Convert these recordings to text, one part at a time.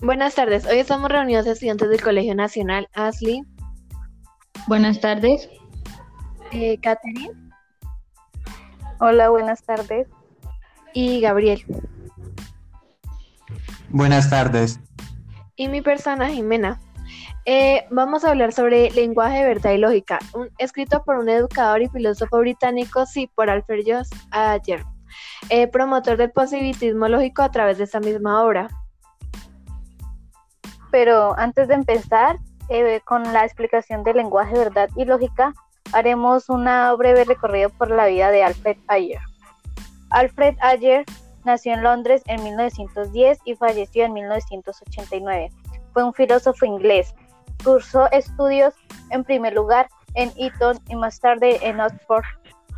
Buenas tardes. Hoy estamos reunidos estudiantes del Colegio Nacional. Ashley. Buenas tardes. Eh, Catherine. Hola, buenas tardes. Y Gabriel. Buenas tardes. Y mi persona, Jimena. Eh, vamos a hablar sobre lenguaje, verdad y lógica, un, escrito por un educador y filósofo británico, sí, por Alfred Joss ayer, eh, promotor del positivismo lógico a través de esta misma obra. Pero antes de empezar eh, con la explicación del lenguaje, verdad y lógica, haremos una breve recorrido por la vida de Alfred Ayer. Alfred Ayer nació en Londres en 1910 y falleció en 1989. Fue un filósofo inglés, Cursó estudios en primer lugar en Eton y más tarde en Oxford.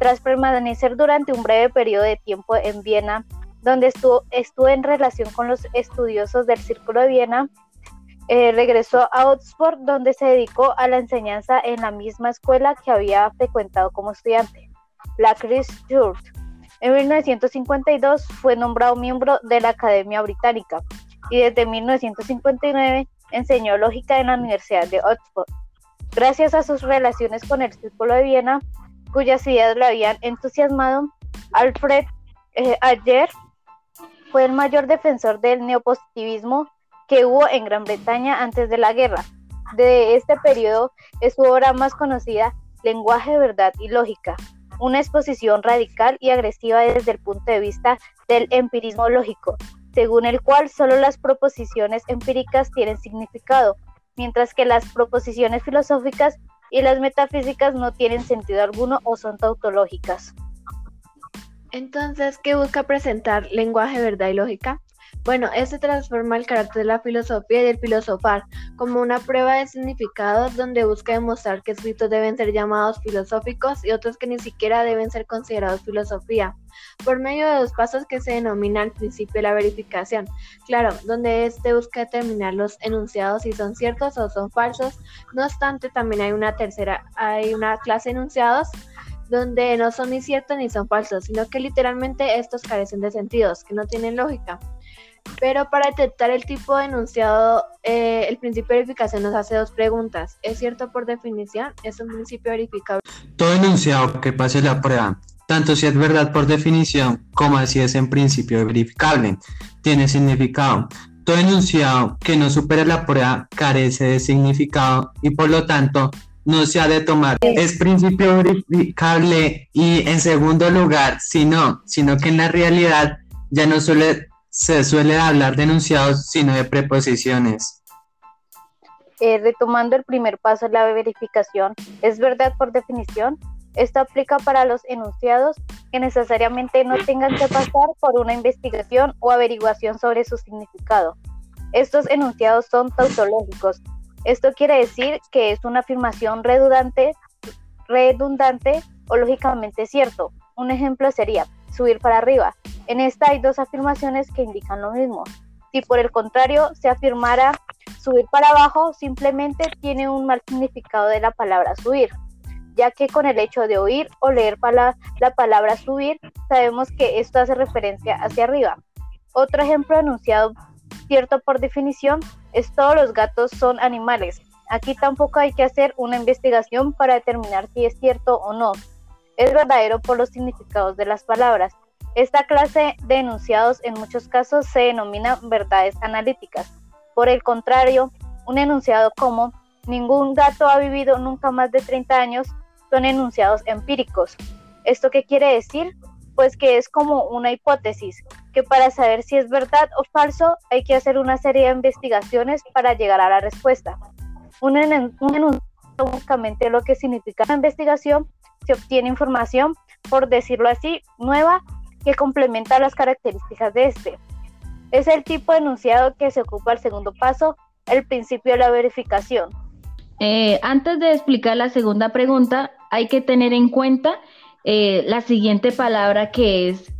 Tras permanecer durante un breve periodo de tiempo en Viena, donde estuvo, estuvo en relación con los estudiosos del Círculo de Viena, eh, regresó a Oxford, donde se dedicó a la enseñanza en la misma escuela que había frecuentado como estudiante, la Christ Church. En 1952 fue nombrado miembro de la Academia Británica y desde 1959 enseñó lógica en la Universidad de Oxford. Gracias a sus relaciones con el Círculo de Viena, cuyas ideas le habían entusiasmado, Alfred eh, Ayer fue el mayor defensor del neopositivismo que hubo en Gran Bretaña antes de la guerra. De este periodo es su obra más conocida, Lenguaje, Verdad y Lógica, una exposición radical y agresiva desde el punto de vista del empirismo lógico, según el cual solo las proposiciones empíricas tienen significado, mientras que las proposiciones filosóficas y las metafísicas no tienen sentido alguno o son tautológicas. Entonces, ¿qué busca presentar lenguaje, verdad y lógica? Bueno, este transforma el carácter de la filosofía y del filosofar como una prueba de significado donde busca demostrar que escritos deben ser llamados filosóficos y otros que ni siquiera deben ser considerados filosofía, por medio de dos pasos que se denominan el principio de la verificación. Claro, donde este busca determinar los enunciados si son ciertos o son falsos. No obstante, también hay una tercera, hay una clase de enunciados donde no son ni ciertos ni son falsos, sino que literalmente estos carecen de sentidos, que no tienen lógica. Pero para detectar el tipo de enunciado, eh, el principio de verificación nos hace dos preguntas. ¿Es cierto por definición? ¿Es un principio verificable? Todo enunciado que pase la prueba, tanto si es verdad por definición como si es en principio verificable, tiene significado. Todo enunciado que no supere la prueba carece de significado y por lo tanto no se ha de tomar. Es principio verificable y en segundo lugar, si no, sino que en la realidad ya no suele se suele hablar de enunciados, sino de preposiciones. Eh, retomando el primer paso la verificación, ¿es verdad por definición? Esto aplica para los enunciados que necesariamente no tengan que pasar por una investigación o averiguación sobre su significado. Estos enunciados son tautológicos. Esto quiere decir que es una afirmación redundante, redundante o lógicamente cierto. Un ejemplo sería subir para arriba. En esta hay dos afirmaciones que indican lo mismo. Si por el contrario se afirmara subir para abajo, simplemente tiene un mal significado de la palabra subir, ya que con el hecho de oír o leer la, la palabra subir, sabemos que esto hace referencia hacia arriba. Otro ejemplo enunciado cierto por definición es todos los gatos son animales. Aquí tampoco hay que hacer una investigación para determinar si es cierto o no. Es verdadero por los significados de las palabras. Esta clase de enunciados en muchos casos se denomina verdades analíticas. Por el contrario, un enunciado como ningún gato ha vivido nunca más de 30 años son enunciados empíricos. ¿Esto qué quiere decir? Pues que es como una hipótesis, que para saber si es verdad o falso hay que hacer una serie de investigaciones para llegar a la respuesta. Un, enunciado únicamente lo que significa la investigación, se obtiene información, por decirlo así, nueva que complementa las características de este. Es el tipo de enunciado que se ocupa el segundo paso, el principio de la verificación. Eh, antes de explicar la segunda pregunta, hay que tener en cuenta eh, la siguiente palabra que es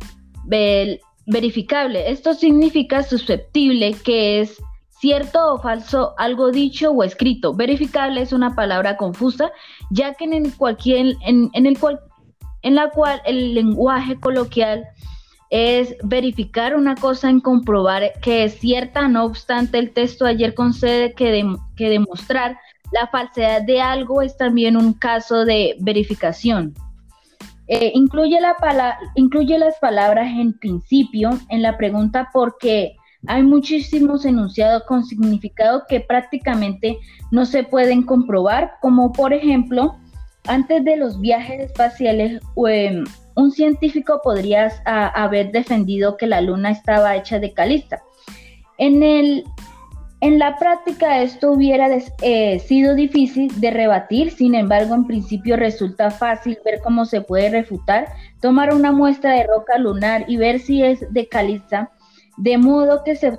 verificable. Esto significa susceptible, que es cierto o falso algo dicho o escrito. Verificable es una palabra confusa, ya que en, cualquier, en, en el cual en la cual el lenguaje coloquial es verificar una cosa en comprobar que es cierta, no obstante el texto ayer concede que, que demostrar la falsedad de algo es también un caso de verificación. Eh, incluye, la incluye las palabras en principio en la pregunta porque hay muchísimos enunciados con significado que prácticamente no se pueden comprobar, como por ejemplo, antes de los viajes espaciales, em, un científico podría haber defendido que la luna estaba hecha de calista. En, el, en la práctica esto hubiera eh, sido difícil de rebatir, sin embargo en principio resulta fácil ver cómo se puede refutar, tomar una muestra de roca lunar y ver si es de calista de modo que se,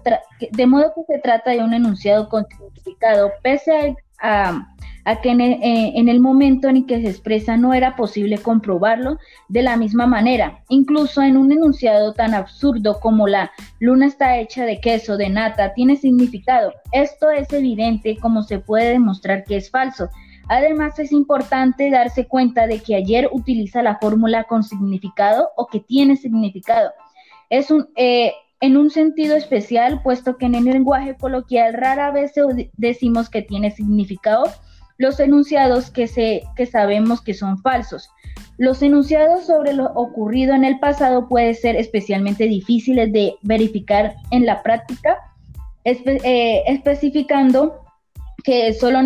de modo que se trata de un enunciado con significado, pese a, que eh, en el, momento en que se expresa no era posible comprobarlo de la misma manera. Incluso en un enunciado tan absurdo como la luna está hecha de queso, de nata, tiene significado. Esto es evidente como se puede demostrar que es falso. Además, es importante darse cuenta de que ayer utiliza la fórmula con significado o que tiene significado. Es un, eh, en un sentido especial, puesto que en el lenguaje coloquial rara vez decimos que tiene significado los enunciados que, se, que sabemos que son falsos. Los enunciados sobre lo ocurrido en el pasado pueden ser especialmente difíciles de verificar en la práctica, eh, especificando que solo,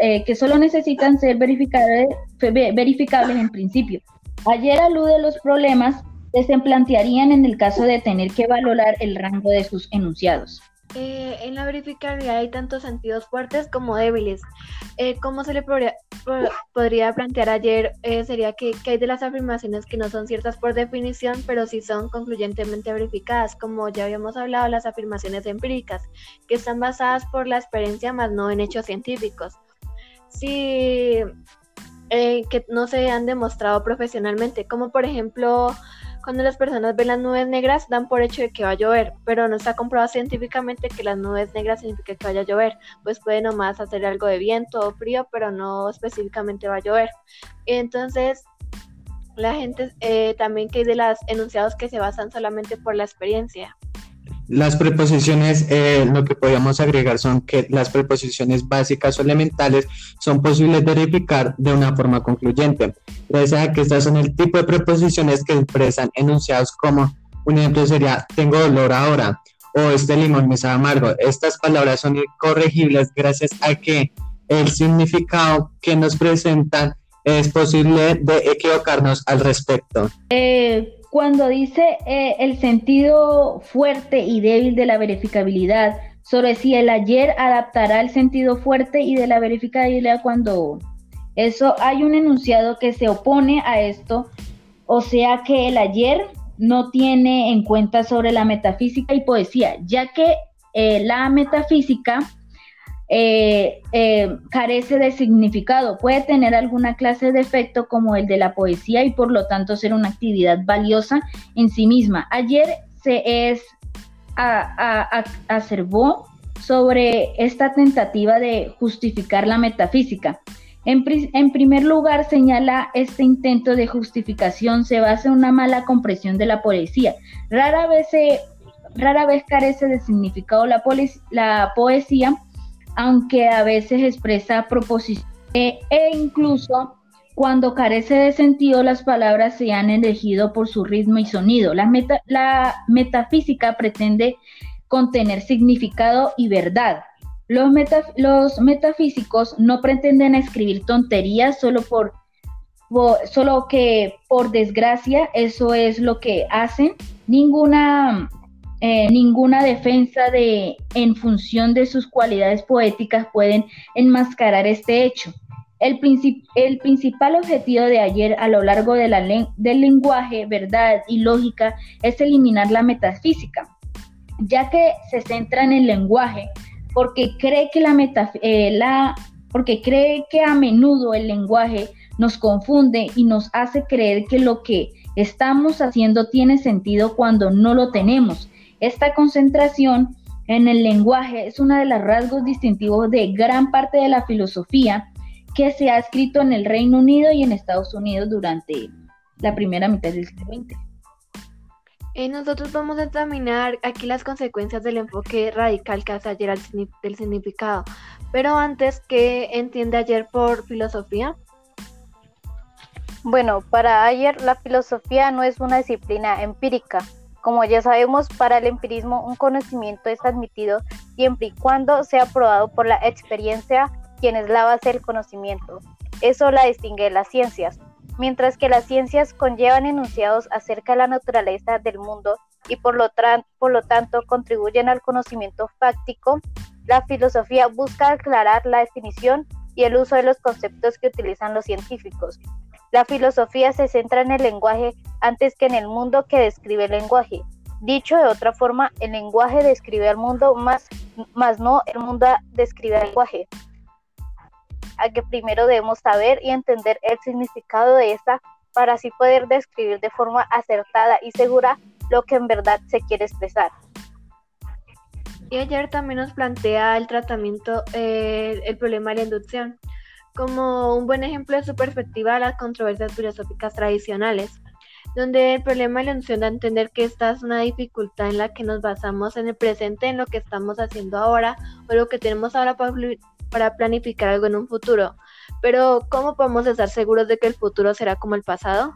eh, que solo necesitan ser verificables, verificables en principio. Ayer alude los problemas se plantearían en el caso de tener que valorar el rango de sus enunciados. Eh, en la verificabilidad hay tantos sentidos fuertes como débiles. Eh, ¿Cómo se le podría, plantear ayer? Eh, sería que, hay de las afirmaciones que no son ciertas por definición, pero sí son concluyentemente verificadas, como ya habíamos hablado, las afirmaciones empíricas, que están basadas por la experiencia más no en hechos científicos. Sí, que no se han demostrado profesionalmente, como por ejemplo cuando las personas ven las nubes negras, dan por hecho de que va a llover, pero no está comprobado científicamente que las nubes negras significa que vaya a llover, pues puede nomás hacer algo de viento o frío, pero no específicamente va a llover. Entonces, la gente eh, también que hay de los enunciados que se basan solamente por la experiencia. Las preposiciones, eh, lo que podríamos agregar son que las preposiciones básicas o elementales son posibles de verificar de una forma concluyente, gracias a que estas son el tipo de preposiciones que expresan enunciados como, un ejemplo sería, tengo dolor ahora, o este limón me sabe amargo. Estas palabras son incorregibles gracias a que el significado que nos presentan es posible de equivocarnos al respecto. Eh, cuando dice eh, el sentido fuerte y débil de la verificabilidad, sobre si el ayer adaptará el sentido fuerte y de la verificabilidad cuando eso hay un enunciado que se opone a esto, o sea que el ayer no tiene en cuenta sobre la metafísica y poesía, ya que eh, la metafísica eh, eh, carece de significado, puede tener alguna clase de efecto como el de la poesía y por lo tanto ser una actividad valiosa en sí misma. Ayer se es a, sobre esta tentativa de justificar la metafísica. En, primer lugar, señala este intento de justificación se basa en una mala comprensión de la poesía. Rara vez, rara vez carece de significado la poesía aunque a veces expresa proposiciones e incluso cuando carece de sentido las palabras se han elegido por su ritmo y sonido. La, metafísica pretende contener significado y verdad. Los, metafísicos no pretenden escribir tonterías solo por, solo que por desgracia eso es lo que hacen. Ninguna eh, ninguna defensa de, en función de sus cualidades poéticas pueden enmascarar este hecho. El, el principal objetivo de ayer a lo largo de la del lenguaje, verdad y lógica es eliminar la metafísica, ya que se centra en el lenguaje porque cree que, la, eh, la porque cree que a menudo el lenguaje nos confunde y nos hace creer que lo que estamos haciendo tiene sentido cuando no lo tenemos esta concentración en el lenguaje es uno de los rasgos distintivos de gran parte de la filosofía que se ha escrito en el Reino Unido y en Estados Unidos durante la primera mitad del siglo XX. Eh, nosotros vamos a examinar aquí las consecuencias del enfoque radical que hace ayer del significado. Pero antes, ¿qué entiende ayer por filosofía? Bueno, para ayer la filosofía no es una disciplina empírica. Como ya sabemos, para el empirismo un conocimiento es admitido siempre y cuando sea probado por la experiencia, quien es la base del conocimiento. Eso la distingue de las ciencias. Mientras que las ciencias conllevan enunciados acerca de la naturaleza del mundo y por lo, por lo tanto contribuyen al conocimiento fáctico, la filosofía busca aclarar la definición y el uso de los conceptos que utilizan los científicos. La filosofía se centra en el lenguaje antes que en el mundo que describe el lenguaje. Dicho de otra forma, el lenguaje describe al mundo, más, más no el mundo describe al lenguaje. A que primero debemos saber y entender el significado de esta para así poder describir de forma acertada y segura lo que en verdad se quiere expresar. Y ayer también nos plantea el tratamiento, eh, el problema de la inducción como un buen ejemplo de su perspectiva las controversias filosóficas tradicionales, donde el problema noción da a entender que esta es una dificultad en la que nos basamos en el presente, en lo que estamos haciendo ahora o lo que tenemos ahora para planificar algo en un futuro. Pero, ¿cómo podemos estar seguros de que el futuro será como el pasado?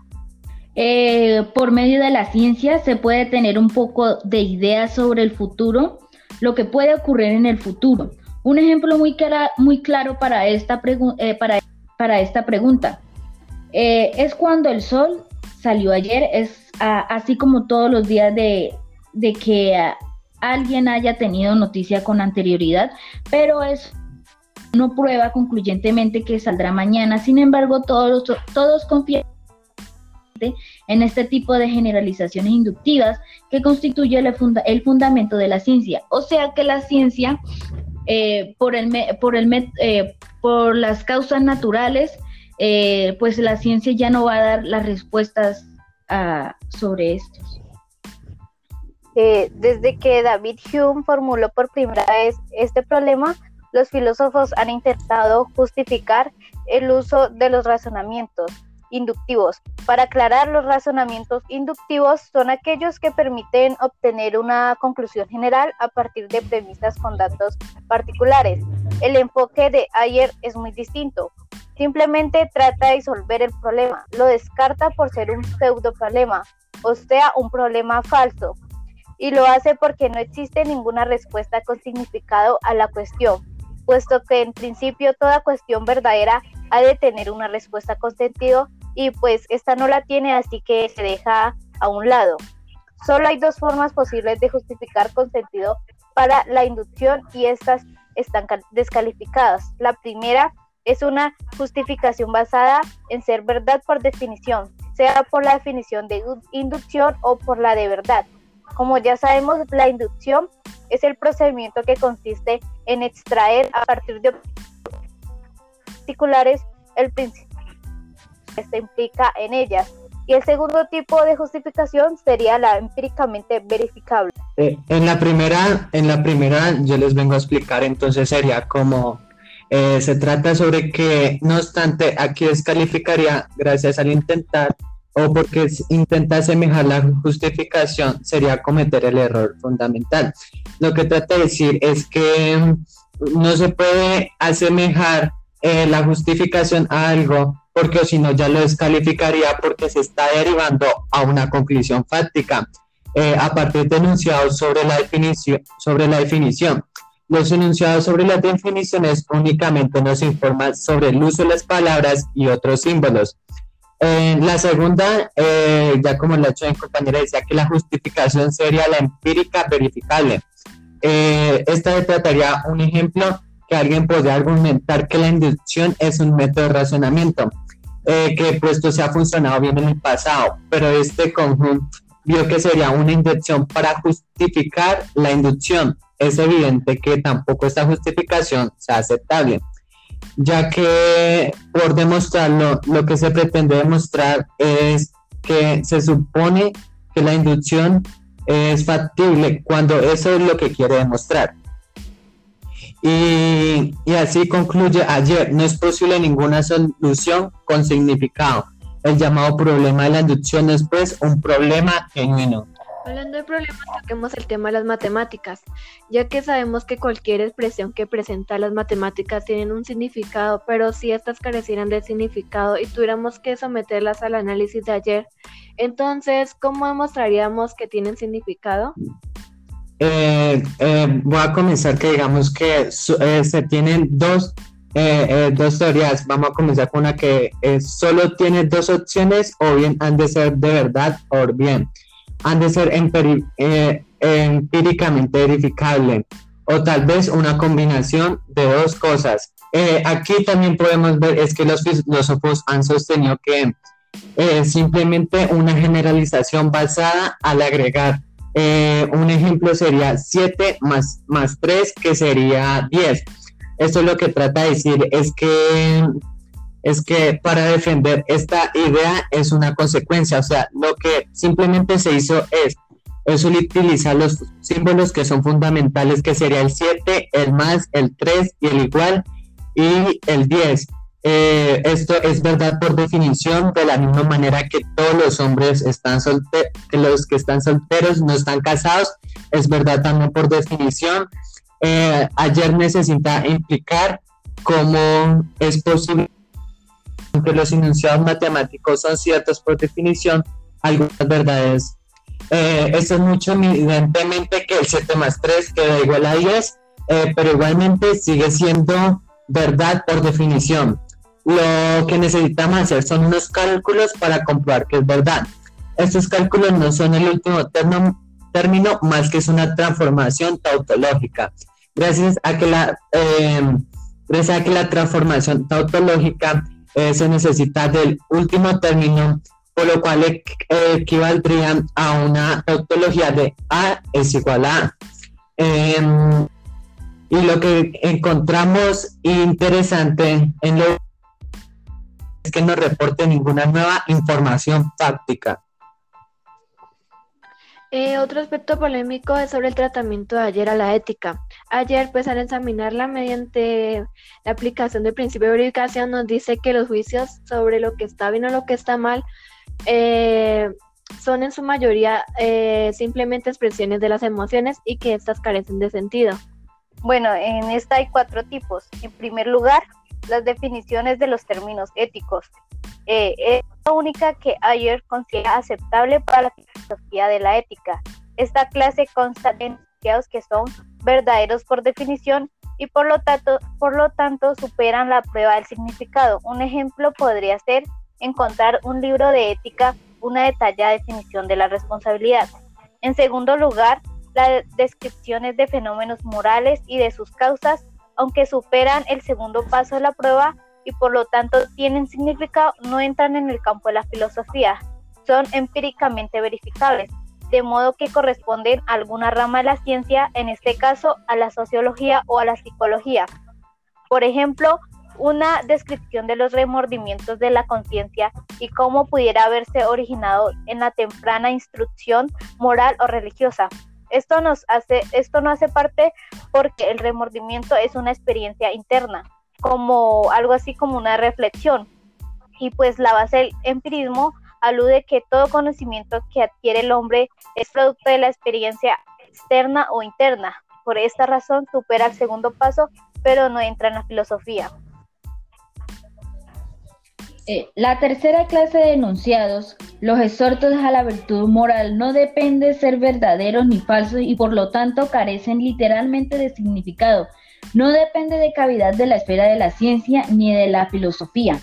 Eh, por medio de la ciencia se puede tener un poco de idea sobre el futuro, lo que puede ocurrir en el futuro. Un ejemplo muy, muy claro para esta, eh, para, para esta pregunta eh, es cuando el sol salió ayer, es así como todos los días de, que alguien haya tenido noticia con anterioridad, pero es no prueba concluyentemente que saldrá mañana. Sin embargo, todos, todos confían en este tipo de generalizaciones inductivas que constituye el, el fundamento de la ciencia. O sea que la ciencia eh, por, el, por, el, eh, por las causas naturales, eh, pues la ciencia ya no va a dar las respuestas sobre estos. desde que David Hume formuló por primera vez este problema, los filósofos han intentado justificar el uso de los razonamientos inductivos. Para aclarar, los razonamientos inductivos son aquellos que permiten obtener una conclusión general a partir de premisas con datos particulares. El enfoque de Ayer es muy distinto. Simplemente trata de disolver el problema, lo descarta por ser un pseudo problema, o sea, un problema falso, y lo hace porque no existe ninguna respuesta con significado a la cuestión, puesto que en principio toda cuestión verdadera ha de tener una respuesta con sentido y pues esta no la tiene, así que se deja a un lado. Solo hay dos formas posibles de justificar con sentido para la inducción y estas están descalificadas. La primera es una justificación basada en ser verdad por definición, sea por la definición de inducción o por la de verdad. Como ya sabemos, la inducción es el procedimiento que consiste en extraer a partir de particulares el principio se implica en ellas. Y el segundo tipo de justificación sería la empíricamente verificable. Eh, en la primera, en la primera yo les vengo a explicar, entonces sería como eh, se trata sobre que, no obstante, aquí descalificaría gracias al intentar o porque intenta asemejar la justificación sería cometer el error fundamental. Lo que trata de decir es que mm, no se puede asemejar eh, la justificación a algo porque si no ya lo descalificaría porque se está derivando a una conclusión fáctica eh, a partir de enunciados sobre la definición. Sobre la definición. Los enunciados sobre las definiciones únicamente nos informan sobre el uso de las palabras y otros símbolos. Eh, la segunda, eh, ya como la hecho mi compañera, decía que la justificación sería la empírica verificable. esta trataría un ejemplo que alguien podría argumentar que la inducción es un método de razonamiento. Eh, que puesto se ha funcionado bien en el pasado, pero este conjunto vio que sería una inducción para justificar la inducción. Es evidente que tampoco esta justificación sea aceptable, ya que por demostrarlo, lo que se pretende demostrar es que se supone que la inducción es factible cuando eso es lo que quiere demostrar. Y, así concluye ayer, no es posible ninguna solución con significado. El llamado problema de la inducción es pues un problema genuino. Hablando de problemas, toquemos el tema de las matemáticas, ya que sabemos que cualquier expresión que presenta las matemáticas tiene un significado, pero si estas carecieran de significado y tuviéramos que someterlas al análisis de ayer, entonces, ¿cómo demostraríamos que tienen significado? Eh, eh, voy a comenzar que digamos que eh, se tienen dos, dos teorías. Vamos a comenzar con una que solo tiene dos opciones o bien han de ser de verdad o bien han de ser eh, empíricamente verificables o tal vez una combinación de dos cosas. Eh, aquí también podemos ver es que los filósofos han sostenido que eh, simplemente una generalización basada al agregar. Un ejemplo sería 7 más, más 3, que sería 10. Esto es lo que trata de decir, es que es que para defender esta idea es una consecuencia, o sea, lo que simplemente se hizo es, es utilizar los símbolos que son fundamentales, que sería el 7, el más, el 3 y el igual y el 10. Eh, esto es verdad por definición, de la misma manera que todos los hombres están solteros, que los que están solteros no están casados, es verdad también por definición. Eh, ayer necesita implicar cómo es posible aunque los enunciados matemáticos son ciertos por definición, algunas verdades. Eh, eso es mucho evidentemente que el 7 más 3 queda igual a 10, eh, pero igualmente sigue siendo verdad por definición. Lo que necesitamos hacer son unos cálculos para comprobar que es verdad. Estos cálculos no son el último término, más que es una transformación tautológica. Gracias a que la, eh, gracias a que la transformación tautológica eh, se necesita del último término, por lo cual equivaldría a una tautología de A es igual a em, y lo que encontramos interesante en lo que no reporte ninguna nueva información táctica. Eh, otro aspecto polémico es sobre el tratamiento de ayer a la ética. Ayer, pues al examinarla mediante la aplicación del principio de verificación, nos dice que los juicios sobre lo que está bien o lo que está mal eh, son en su mayoría eh, simplemente expresiones de las emociones y que éstas carecen de sentido. Bueno, en esta hay cuatro tipos. En primer lugar, las definiciones de los términos éticos. Eh, es la única que Ayer considera aceptable para la filosofía de la ética. Esta clase consta de enunciados que son verdaderos por definición y por lo, tanto, por lo tanto superan la prueba del significado. Un ejemplo podría ser encontrar un libro de ética una detallada definición de la responsabilidad. En segundo lugar, las descripciones de fenómenos morales y de sus causas, aunque superan el segundo paso de la prueba, y por lo tanto tienen significado, no entran en el campo de la filosofía, son empíricamente verificables, de modo que corresponden a alguna rama de la ciencia, en este caso a la sociología o a la psicología. Por ejemplo, una descripción de los remordimientos de la conciencia y cómo pudiera haberse originado en la temprana instrucción moral o religiosa. Esto, hace, esto no hace parte porque el remordimiento es una experiencia interna, como algo así como una reflexión. Y pues la base del empirismo alude que todo conocimiento que adquiere el hombre es producto de la experiencia externa o interna. Por esta razón supera el segundo paso, pero no entra en la filosofía. Eh, la tercera clase de enunciados, los exhortos a la virtud moral, no depende de ser verdaderos ni falsos y por lo tanto carecen literalmente de significado, no depende de cavidad de la esfera de la ciencia ni de la filosofía.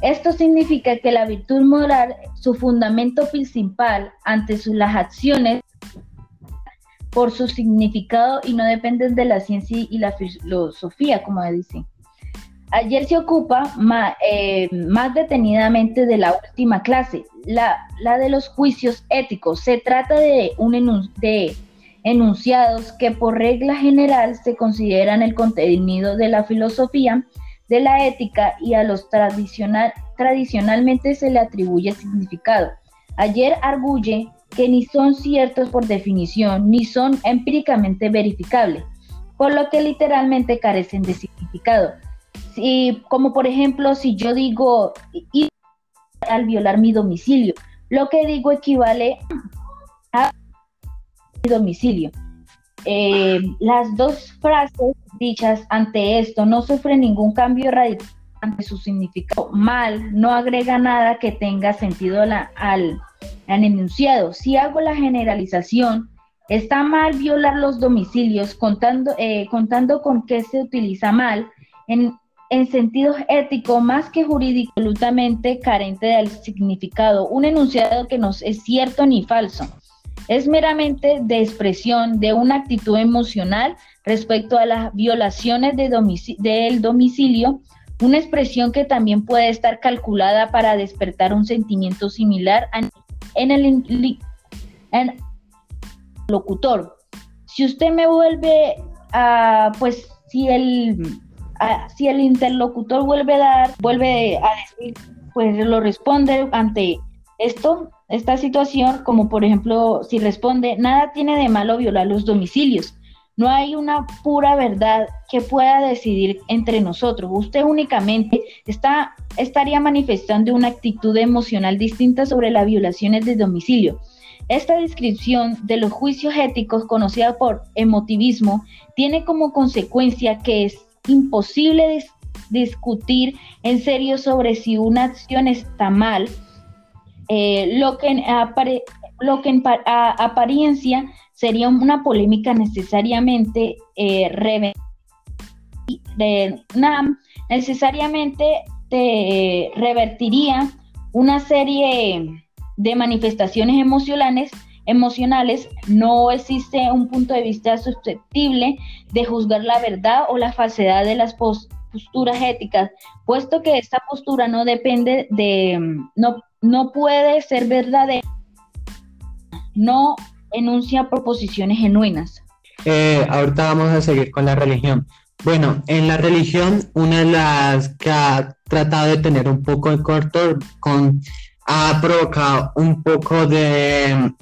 Esto significa que la virtud moral, su fundamento principal ante las acciones, por su significado y no dependen de la ciencia y la filosofía, como dice. Ayer se ocupa eh, más, detenidamente de la última clase, la, de los juicios éticos. Se trata de, un enunciados que por regla general se consideran el contenido de la filosofía, de la ética y a los tradicional, tradicionalmente se le atribuye significado. Ayer arguye que ni son ciertos por definición ni son empíricamente verificables, por lo que literalmente carecen de significado. Si, como por ejemplo, si yo digo ir al violar mi domicilio, lo que digo equivale a domicilio. Eh, las dos frases dichas ante esto no sufren ningún cambio radical ante su significado. Mal no agrega nada que tenga sentido al, al enunciado. Si hago la generalización, está mal violar los domicilios contando, eh, contando con que se utiliza mal en, en sentido ético más que jurídico, absolutamente carente del significado. Un enunciado que no es cierto ni falso es meramente de expresión de una actitud emocional respecto a las violaciones de del domicilio, una expresión que también puede estar calculada para despertar un sentimiento similar en el locutor. Si usted me vuelve a, pues, si el, si el interlocutor vuelve a dar, vuelve a decir, pues lo responde ante esto, esta situación, como por ejemplo, si responde, nada tiene de malo violar los domicilios. No hay una pura verdad que pueda decidir entre nosotros. Usted únicamente está, estaría manifestando una actitud emocional distinta sobre las violaciones de domicilio. Esta descripción de los juicios éticos, conocida por emotivismo, tiene como consecuencia que es imposible discutir en serio sobre si una acción está mal. Eh, lo que, en, lo que en apariencia sería una polémica necesariamente eh, necesariamente te revertiría una serie de manifestaciones emocionales emocionales, no existe un punto de vista susceptible de juzgar la verdad o la falsedad de las posturas éticas, puesto que esta postura no depende de, no, no puede ser verdadera, no enuncia proposiciones genuinas. Eh, ahorita vamos a seguir con la religión. Bueno, en la religión, una de las que ha tratado de tener un poco de corto, con, ha provocado un poco de,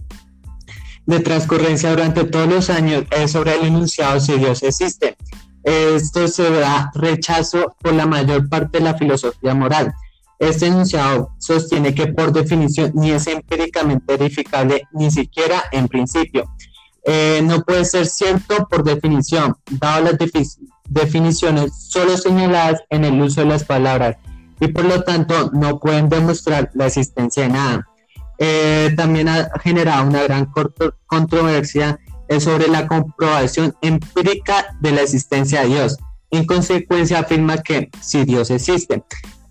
de transcurrencia durante todos los años es sobre el enunciado si Dios existe. Esto se da rechazo por la mayor parte de la filosofía moral. Este enunciado sostiene que por definición ni es empíricamente verificable ni siquiera en principio. Eh, no puede ser cierto por definición, dado las definiciones solo señaladas en el uso de las palabras y por lo tanto no pueden demostrar la existencia de nada. Eh, también ha generado una gran controversia sobre la comprobación empírica de la existencia de Dios. En consecuencia afirma que si Dios existe,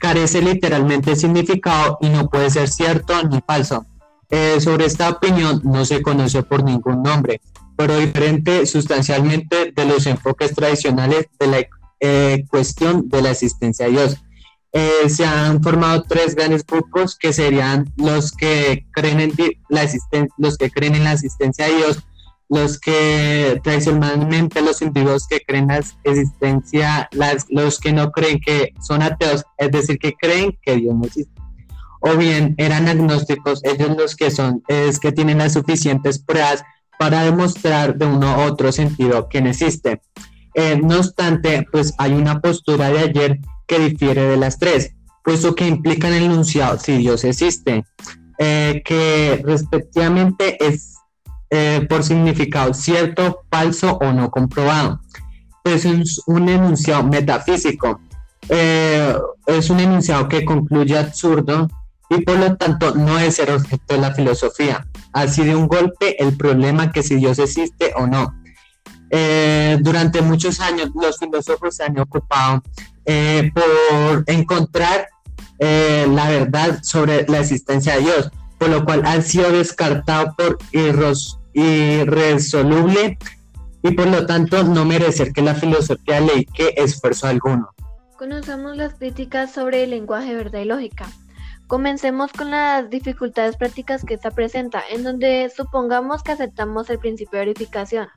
carece literalmente de significado y no puede ser cierto ni falso. Eh, sobre esta opinión no se conoce por ningún nombre, pero diferente sustancialmente de los enfoques tradicionales de la eh, cuestión de la existencia de Dios. Eh, se han formado tres grandes grupos que serían los que creen en la los que creen en la existencia de Dios, los que tradicionalmente los individuos que creen la existencia, las, los que no creen que son ateos, es decir, que creen que Dios no existe. O bien eran agnósticos, ellos los que son, es que tienen las suficientes pruebas para demostrar de uno u otro sentido que no existe. Eh, no obstante, pues hay una postura de ayer que difiere de las tres, puesto que implican el enunciado si Dios existe, eh, que respectivamente es eh, por significado cierto, falso o no comprobado. Es un, enunciado metafísico. Eh, es un enunciado que concluye absurdo y por lo tanto no es el objeto de la filosofía. Así de un golpe el problema que si Dios existe o no. Eh, durante muchos años los filósofos se han ocupado por encontrar la verdad sobre la existencia de Dios, por lo cual han sido descartados por irresoluble y por lo tanto no merecer que la filosofía le que esfuerzo alguno. Conocemos las críticas sobre el lenguaje, verdad y lógica. Comencemos con las dificultades prácticas que esta presenta, en donde supongamos que aceptamos el principio de verificación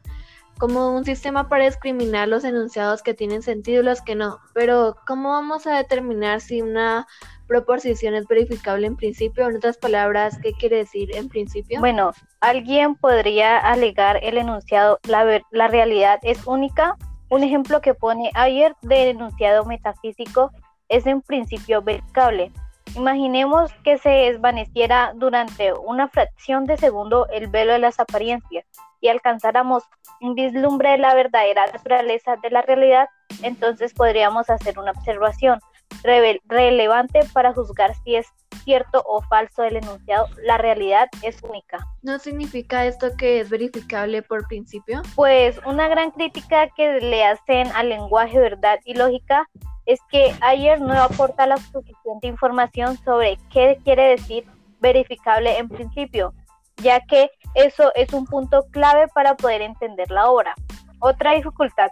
como un sistema para discriminar los enunciados que tienen sentido y los que no. Pero, ¿cómo vamos a determinar si una proposición es verificable en principio. En otras palabras, ¿qué quiere decir en principio? Bueno, alguien podría alegar el enunciado, la, la realidad es única. Un ejemplo que pone ayer del enunciado metafísico es en principio verificable. Imaginemos que se desvaneciera durante una fracción de segundo el velo de las apariencias y alcanzáramos un vislumbre de la verdadera naturaleza de la realidad, entonces podríamos hacer una observación relevante para juzgar si es cierto o falso el enunciado, la realidad es única. ¿No significa esto que es verificable por principio? Pues una gran crítica que le hacen al lenguaje verdad y lógica es que ayer no aporta la suficiente información sobre qué quiere decir verificable en principio, ya que eso es un punto clave para poder entender la obra. Otra dificultad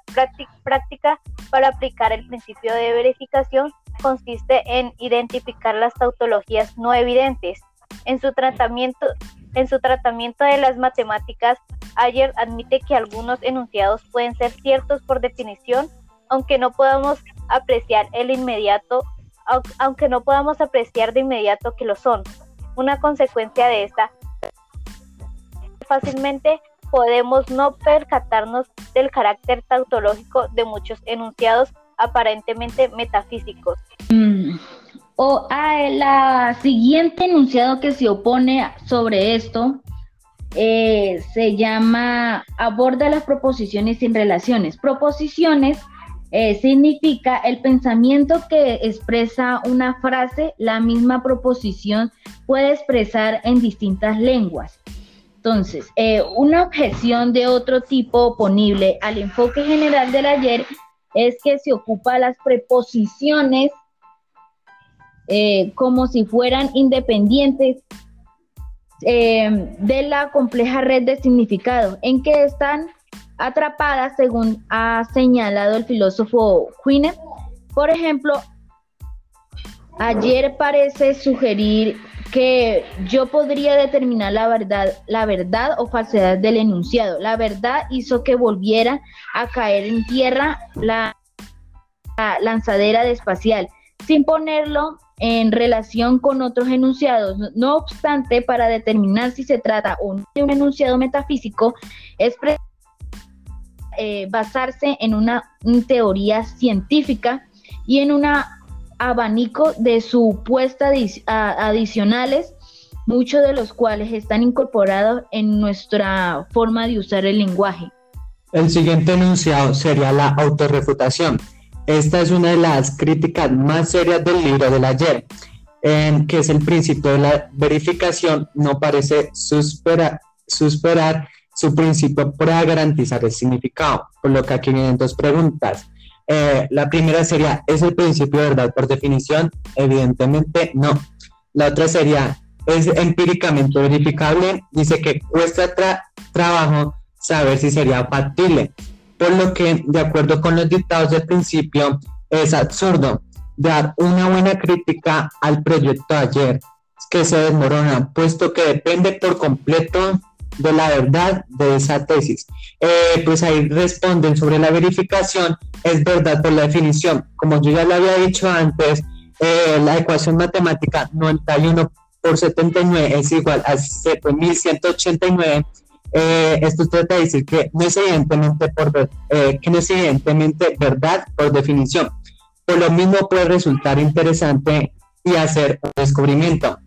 práctica para aplicar el principio de verificación consiste en identificar las tautologías no evidentes. En su tratamiento, en su tratamiento de las matemáticas, Ayer admite que algunos enunciados pueden ser ciertos por definición, aunque no podamos apreciar el inmediato, aunque no podamos apreciar de inmediato que lo son. Una consecuencia de esta fácilmente podemos no percatarnos del carácter tautológico de muchos enunciados aparentemente metafísicos. Mm, o a la siguiente enunciado que se opone sobre esto eh, se llama aborda las proposiciones sin relaciones. Proposiciones eh, significa el pensamiento que expresa una frase, la misma proposición puede expresar en distintas lenguas. Entonces, eh, una objeción de otro tipo oponible al enfoque general del ayer es que se ocupa las preposiciones eh, como si fueran independientes eh, de la compleja red de significado, en que están atrapadas según ha señalado el filósofo Quine. Por ejemplo, ayer parece sugerir que yo podría determinar la verdad, la verdad o falsedad del enunciado. La verdad hizo que volviera a caer en tierra la, lanzadera de espacial, sin ponerlo en relación con otros enunciados. No obstante, para determinar si se trata o no de un enunciado metafísico, es eh, basarse en una teoría científica y en una abanico de supuestas adicionales, muchos de los cuales están incorporados en nuestra forma de usar el lenguaje. El siguiente enunciado sería la autorrefutación. Esta es una de las críticas más serias del libro del ayer, en que es el principio de la verificación, no parece superar, su principio para garantizar el significado, vienen dos preguntas. Eh, la primera sería, ¿es el principio de verdad por definición? Evidentemente no. La otra sería, ¿es empíricamente verificable? Dice que cuesta trabajo saber si sería factible. Por lo que, de acuerdo con los dictados del principio, es absurdo dar una buena crítica al proyecto ayer que se desmorona, puesto que depende por completo de la verdad de esa tesis. Eh, pues ahí responden sobre la verificación, es verdad por la definición. Como yo ya lo había dicho antes, eh, la ecuación matemática 91 por 79 es igual a 7189. Eh, esto trata de decir que no es evidentemente por eh, que no es evidentemente verdad por definición. Por lo mismo puede resultar interesante y hacer un descubrimiento.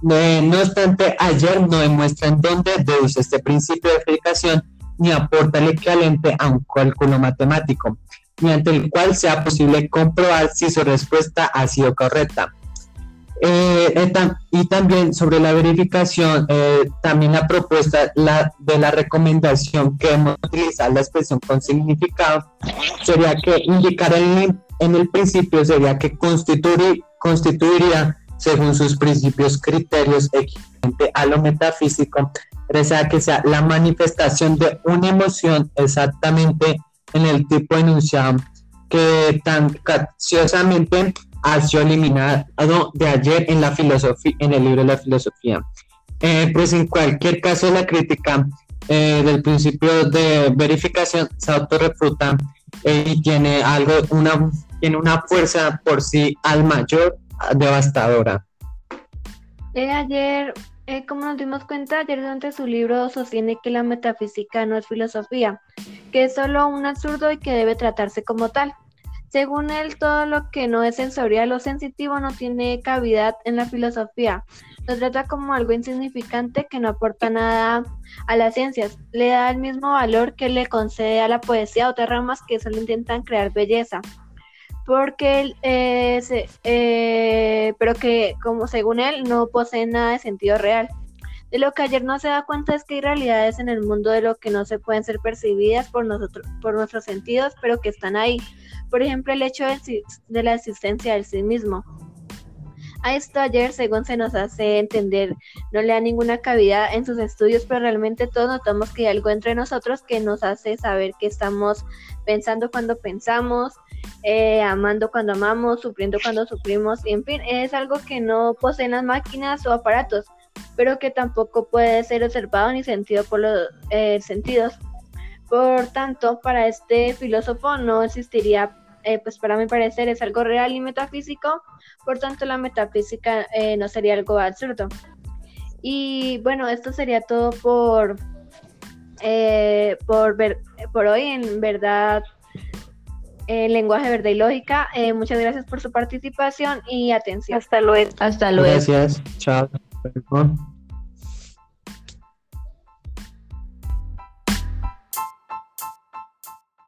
No, obstante, ayer no demuestra en dónde deduce este principio de verificación ni aporta el equivalente a un cálculo matemático, mediante el cual sea posible comprobar si su respuesta ha sido correcta. Eh, y también sobre la verificación, eh, también la propuesta de la recomendación que hemos utilizado la expresión con significado sería que indicar en, en el principio sería que constituiría según sus principios, criterios, equivalente a lo metafísico, sea que sea la manifestación de una emoción exactamente en el tipo enunciado que tan capciosamente ha sido eliminado de ayer en la filosofía, en el libro de la filosofía. Eh, pues en cualquier caso la crítica eh, del principio de verificación se autorrefuta eh, y tiene algo, una, tiene una fuerza por sí al mayor devastadora. Eh, ayer, eh, como nos dimos cuenta, ayer durante su libro sostiene que la metafísica no es filosofía, que es solo un absurdo y que debe tratarse como tal. Según él, todo lo que no es sensorial o sensitivo no tiene cavidad en la filosofía. Lo trata como algo insignificante que no aporta nada a las ciencias. Le da el mismo valor que le concede a la poesía otras ramas que solo intentan crear belleza. Porque eh, eh, pero que, como según él, no posee nada de sentido real. De lo que ayer no se da cuenta es que hay realidades en el mundo de lo que no se pueden ser percibidas por nosotros, por nuestros sentidos, pero que están ahí. Por ejemplo, el hecho de, la existencia del sí mismo. A esto ayer, según se nos hace entender, no le da ninguna cavidad en sus estudios, pero realmente todos notamos que hay algo entre nosotros que nos hace saber que estamos pensando cuando pensamos, eh, amando cuando amamos, sufriendo cuando sufrimos, y en fin, es algo que no poseen las máquinas o aparatos, pero que tampoco puede ser observado ni sentido por los eh, sentidos. Por tanto, para este filósofo no existiría, eh, pues para mi parecer es algo real y metafísico, por tanto la metafísica no sería algo absurdo. Y bueno, esto sería todo por, por, por hoy, en verdad, lenguaje, verdad y lógica. muchas gracias por su participación y atención. Hasta luego. Hasta luego. Gracias. Chao.